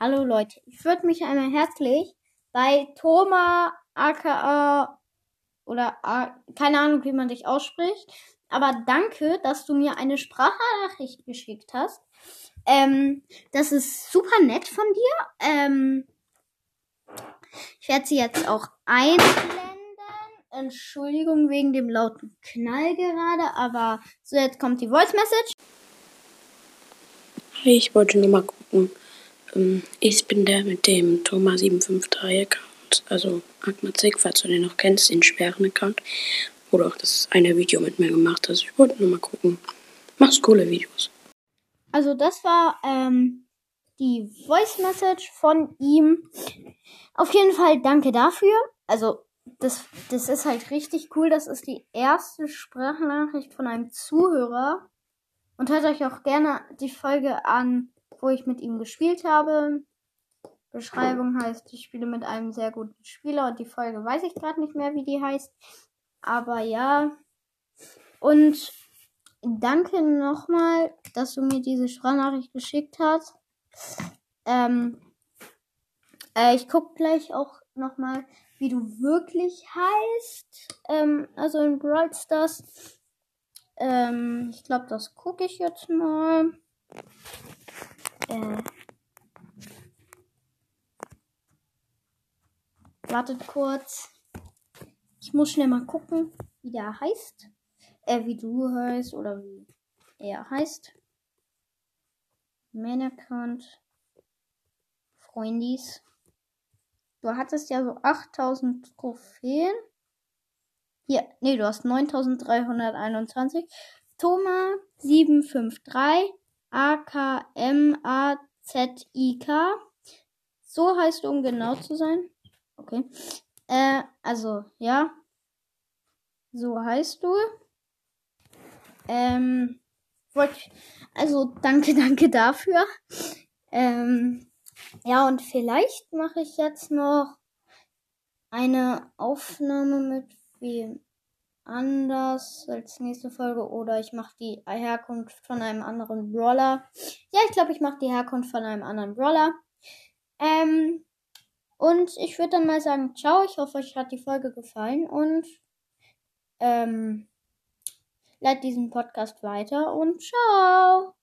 Hallo Leute, ich würde mich einmal herzlich bei Thomas aka oder keine Ahnung, wie man dich ausspricht, aber danke, dass du mir eine Sprachnachricht geschickt hast. Ähm, das ist super nett von dir. Ähm, ich werde sie jetzt auch einblenden. Entschuldigung wegen dem lauten Knall gerade, aber so, jetzt kommt die Voice Message. Hey, ich wollte nur mal gucken. Ähm, ich bin der mit dem Thomas753-Account, also Agmazik, falls du den noch kennst, den schweren Account. Oder auch das eine Video mit mir gemacht hast. Ich wollte nur mal gucken. Machst coole Videos. Also das war ähm, die Voice Message von ihm. Auf jeden Fall danke dafür. Also das, das ist halt richtig cool. Das ist die erste Sprachnachricht von einem Zuhörer. Und hört euch auch gerne die Folge an, wo ich mit ihm gespielt habe. Beschreibung heißt, ich spiele mit einem sehr guten Spieler und die Folge weiß ich gerade nicht mehr, wie die heißt. Aber ja. Und danke nochmal, dass du mir diese Sprachnachricht geschickt hast. Ähm, äh, ich gucke gleich auch nochmal, wie du wirklich heißt. Ähm, also in Brawl Stars. Ähm, ich glaube, das gucke ich jetzt mal. Äh, wartet kurz. Ich muss schnell mal gucken, wie der heißt. Äh, wie du heißt oder wie er heißt. Main Account. Freundis. Du hattest ja so 8000 Trophäen. Hier, nee, du hast 9321. Thomas 753 A-K-M-A-Z-I-K. So heißt du, um genau zu sein. Okay. Äh, also, ja. So heißt du. Ähm, wollte, also danke, danke dafür. Ähm, ja, und vielleicht mache ich jetzt noch eine Aufnahme mit wem anders als nächste Folge oder ich mache die Herkunft von einem anderen Brawler. Ja, ich glaube, ich mache die Herkunft von einem anderen Brawler. Ähm, und ich würde dann mal sagen, ciao. Ich hoffe, euch hat die Folge gefallen und ähm, leitet diesen Podcast weiter und ciao.